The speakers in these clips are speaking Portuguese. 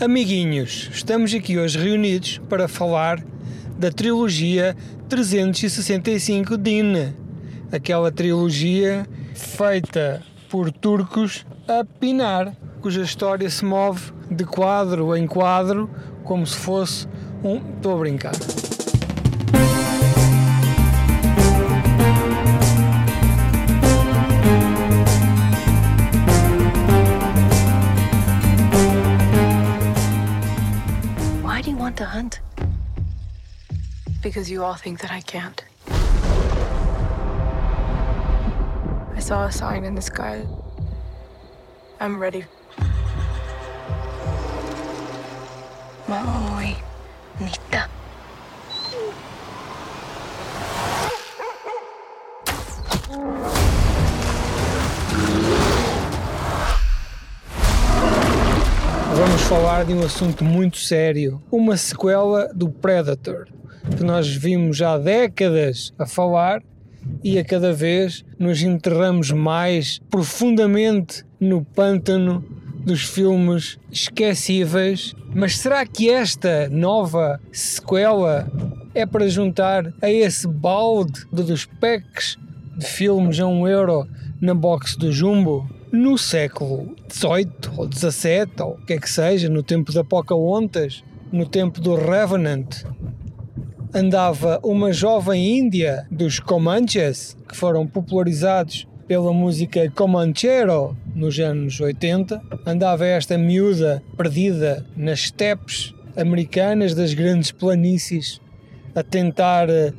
Amiguinhos, estamos aqui hoje reunidos para falar da trilogia 365 DIN, aquela trilogia feita por turcos a pinar, cuja história se move de quadro em quadro como se fosse um. Estou a brincar. Want to hunt? Because you all think that I can't. I saw a sign in the sky. I'm ready. Maui. Nita. Vamos falar de um assunto muito sério, uma sequela do Predator, que nós vimos há décadas a falar e a cada vez nos enterramos mais profundamente no pântano dos filmes esquecíveis. Mas será que esta nova sequela é para juntar a esse balde dos packs de filmes a um euro na box do Jumbo? No século XVIII ou XVII, ou o que é que seja, no tempo da Pocahontas, no tempo do Revenant, andava uma jovem índia dos Comanches, que foram popularizados pela música Comanchero nos anos 80. Andava esta miúda perdida nas steppes americanas das grandes planícies a tentar eh,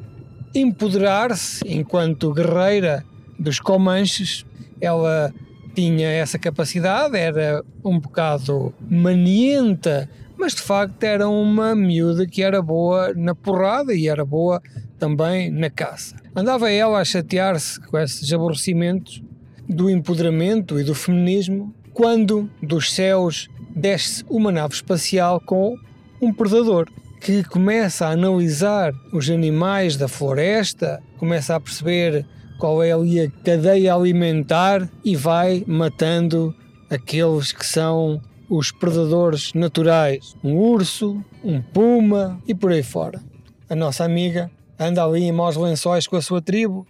empoderar-se enquanto guerreira dos Comanches. Ela tinha essa capacidade, era um bocado manienta, mas de facto era uma miúda que era boa na porrada e era boa também na caça. Andava ela a chatear-se com esses aborrecimentos do empoderamento e do feminismo quando dos céus desce uma nave espacial com um predador que começa a analisar os animais da floresta, começa a perceber qual é ali a cadeia alimentar e vai matando aqueles que são os predadores naturais, um urso, um puma e por aí fora. A nossa amiga anda ali em maus lençóis com a sua tribo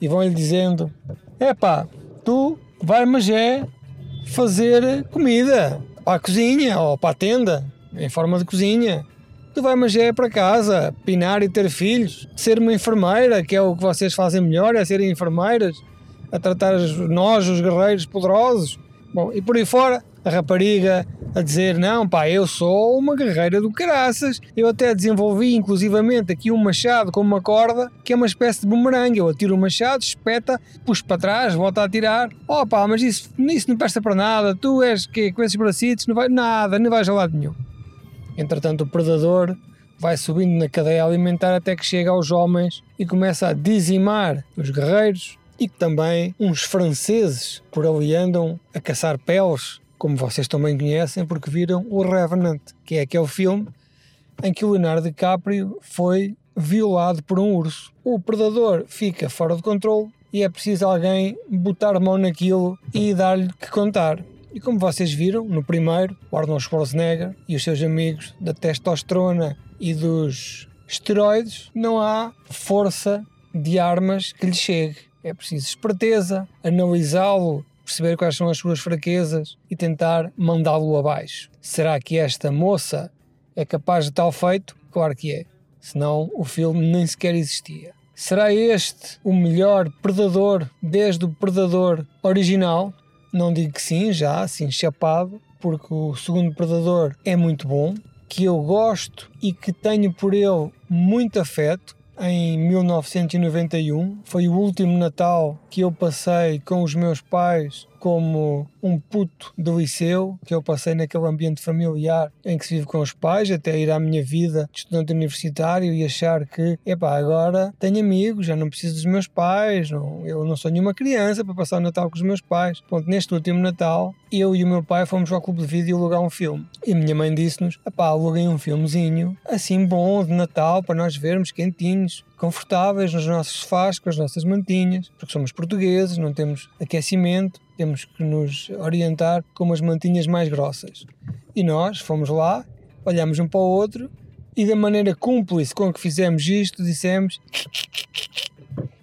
e vão-lhe dizendo: Epá, tu vai-me já fazer comida para a cozinha ou para a tenda, em forma de cozinha. Tu vai-me já para casa, pinar e ter filhos, ser uma enfermeira, que é o que vocês fazem melhor, é serem enfermeiras, a tratar nós, os guerreiros poderosos. Bom, e por aí fora, a rapariga a dizer: Não, pá, eu sou uma guerreira do caraças. Eu até desenvolvi, inclusivamente, aqui um machado com uma corda que é uma espécie de bumerangue. Eu atiro o machado, espeta, puxo para trás, volto a atirar. Oh, pá, mas isso, isso não presta para nada. Tu és que com esses bracitos, não vai nada, não vais a lado nenhum. Entretanto, o predador vai subindo na cadeia alimentar até que chega aos homens e começa a dizimar os guerreiros e também uns franceses por ali andam a caçar peles como vocês também conhecem, porque viram o Revenant, que é aquele filme em que o Leonardo DiCaprio foi violado por um urso. O predador fica fora de controle e é preciso alguém botar mão naquilo e dar-lhe que contar. E como vocês viram, no primeiro, Arnold Schwarzenegger e os seus amigos da testosterona e dos esteroides, não há força de armas que lhe chegue. É preciso esperteza, analisá-lo perceber quais são as suas fraquezas e tentar mandá-lo abaixo. Será que esta moça é capaz de tal feito? Claro que é. Senão o filme nem sequer existia. Será este o melhor Predador desde o Predador original? Não digo que sim, já, assim chapado, porque o segundo Predador é muito bom, que eu gosto e que tenho por ele muito afeto, em 1991. Foi o último Natal que eu passei com os meus pais como um puto do liceu, que eu passei naquele ambiente familiar em que se vive com os pais, até ir à minha vida de estudante universitário e achar que, epá, agora tenho amigos, já não preciso dos meus pais, não, eu não sou nenhuma criança para passar o Natal com os meus pais. Ponto, neste último Natal, eu e o meu pai fomos ao clube de vídeo alugar um filme. E a minha mãe disse-nos, epá, aluguem um filmezinho, assim bom, de Natal, para nós vermos quentinhos, confortáveis nos nossos sofás, com as nossas mantinhas, porque somos portugueses, não temos aquecimento, temos que nos orientar com umas mantinhas mais grossas. E nós fomos lá, olhamos um para o outro e da maneira cúmplice com que fizemos isto, dissemos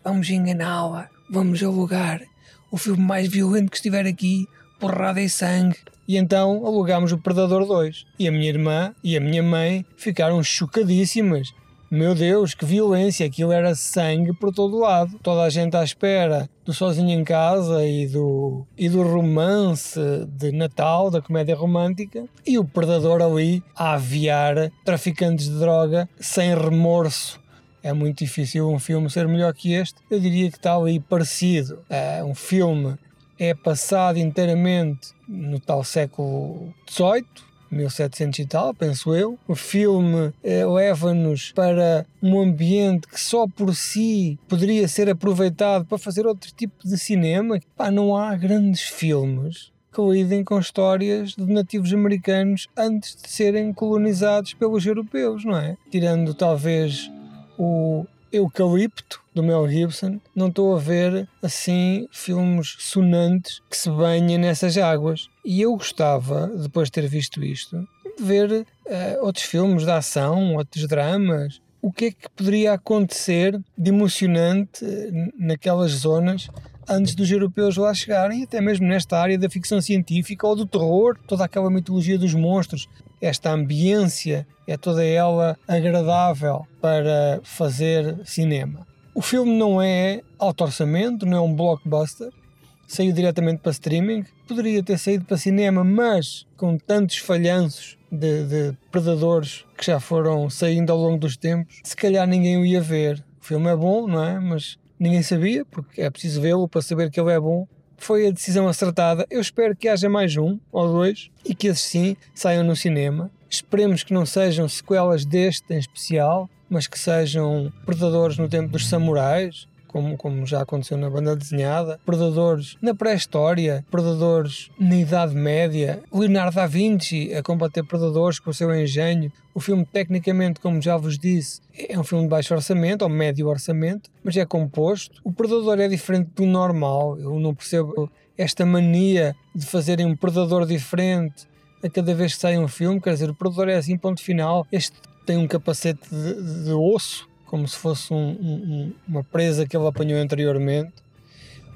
vamos enganá-la, vamos alugar o filme mais violento que estiver aqui, porrada e sangue. E então alugámos o Predador 2. E a minha irmã e a minha mãe ficaram chocadíssimas. Meu Deus, que violência! Aquilo era sangue por todo lado. Toda a gente à espera do Sozinho em Casa e do, e do romance de Natal, da comédia romântica. E o Predador ali a aviar traficantes de droga sem remorso é muito difícil um filme ser melhor que este. Eu diria que está ali parecido. É, um filme é passado inteiramente no tal século XVIII, 1700 e tal, penso eu. O filme eh, leva-nos para um ambiente que só por si poderia ser aproveitado para fazer outro tipo de cinema. Pá, não há grandes filmes que lidem com histórias de nativos americanos antes de serem colonizados pelos europeus, não é? Tirando talvez o Eucalipto do Mel Gibson, não estou a ver assim filmes sonantes que se banhem nessas águas. E eu gostava, depois de ter visto isto, de ver uh, outros filmes de ação, outros dramas. O que é que poderia acontecer de emocionante uh, naquelas zonas antes dos europeus lá chegarem, até mesmo nesta área da ficção científica ou do terror, toda aquela mitologia dos monstros, esta ambiência é toda ela agradável para fazer cinema. O filme não é alto orçamento, não é um blockbuster, saiu diretamente para streaming, poderia ter saído para cinema, mas com tantos falhanços de, de, predadores que já foram saindo ao longo dos tempos, se calhar ninguém o ia ver. O filme é bom, não é? Mas ninguém sabia, porque é preciso vê-lo para saber que ele é bom. Foi a decisão acertada. Eu espero que haja mais um ou dois e que esses sim saiam no cinema. Esperemos que não sejam sequelas deste em especial, mas que sejam predadores no tempo dos samurais, como, como já aconteceu na banda desenhada, predadores na pré-história, predadores na Idade Média, Leonardo da Vinci a combater predadores com o seu engenho. O filme, tecnicamente, como já vos disse, é um filme de baixo orçamento ou médio orçamento, mas é composto. O predador é diferente do normal, eu não percebo esta mania de fazerem um predador diferente a cada vez que sai um filme, quer dizer, o predador é assim, ponto final. Este tem um capacete de, de, osso como se fosse um, um, uma presa que ele apanhou anteriormente.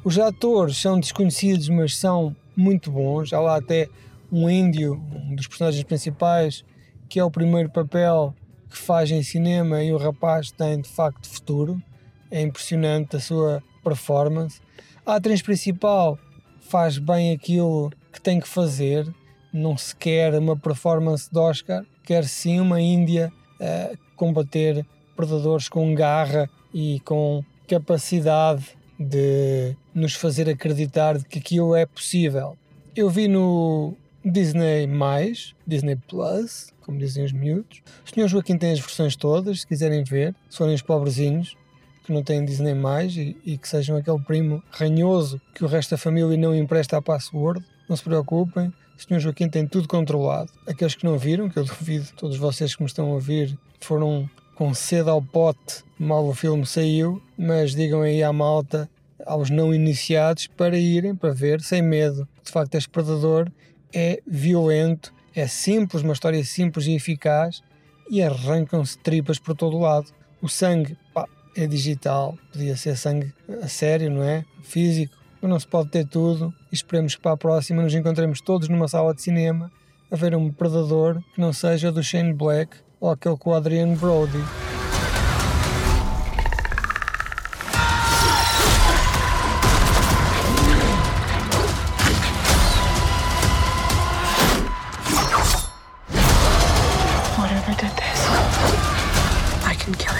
Os atores são desconhecidos, mas são muito bons. Há lá até um índio, um dos personagens principais, que é o primeiro papel que faz em cinema e o rapaz tem de facto futuro. É impressionante a sua performance. A atriz principal faz bem aquilo que tem que fazer, não se quer uma performance de Oscar, quer sim uma Índia uh, combater predadores com garra e com capacidade de nos fazer acreditar de que aquilo é possível. Eu vi no Disney+, Disney Plus, como dizem os miúdos. O Sr. Joaquim tem as versões todas, se quiserem ver, se forem os pobrezinhos que não têm Disney+, e, e que sejam aquele primo ranhoso que o resto da família não empresta a password, não se preocupem, o Sr. Joaquim tem tudo controlado. Aqueles que não viram, que eu duvido, todos vocês que me estão a ouvir foram com sede ao pote mal o filme saiu, mas digam aí à malta, aos não iniciados, para irem, para ver, sem medo. De facto, este Predador é violento, é simples, uma história simples e eficaz e arrancam-se tripas por todo o lado. O sangue pá, é digital, podia ser sangue a sério, não é? Físico, mas não se pode ter tudo. E esperemos que para a próxima nos encontremos todos numa sala de cinema a ver um Predador que não seja do Shane Black ou aquele com o Adrian Brody. Whatever did this, I can kill.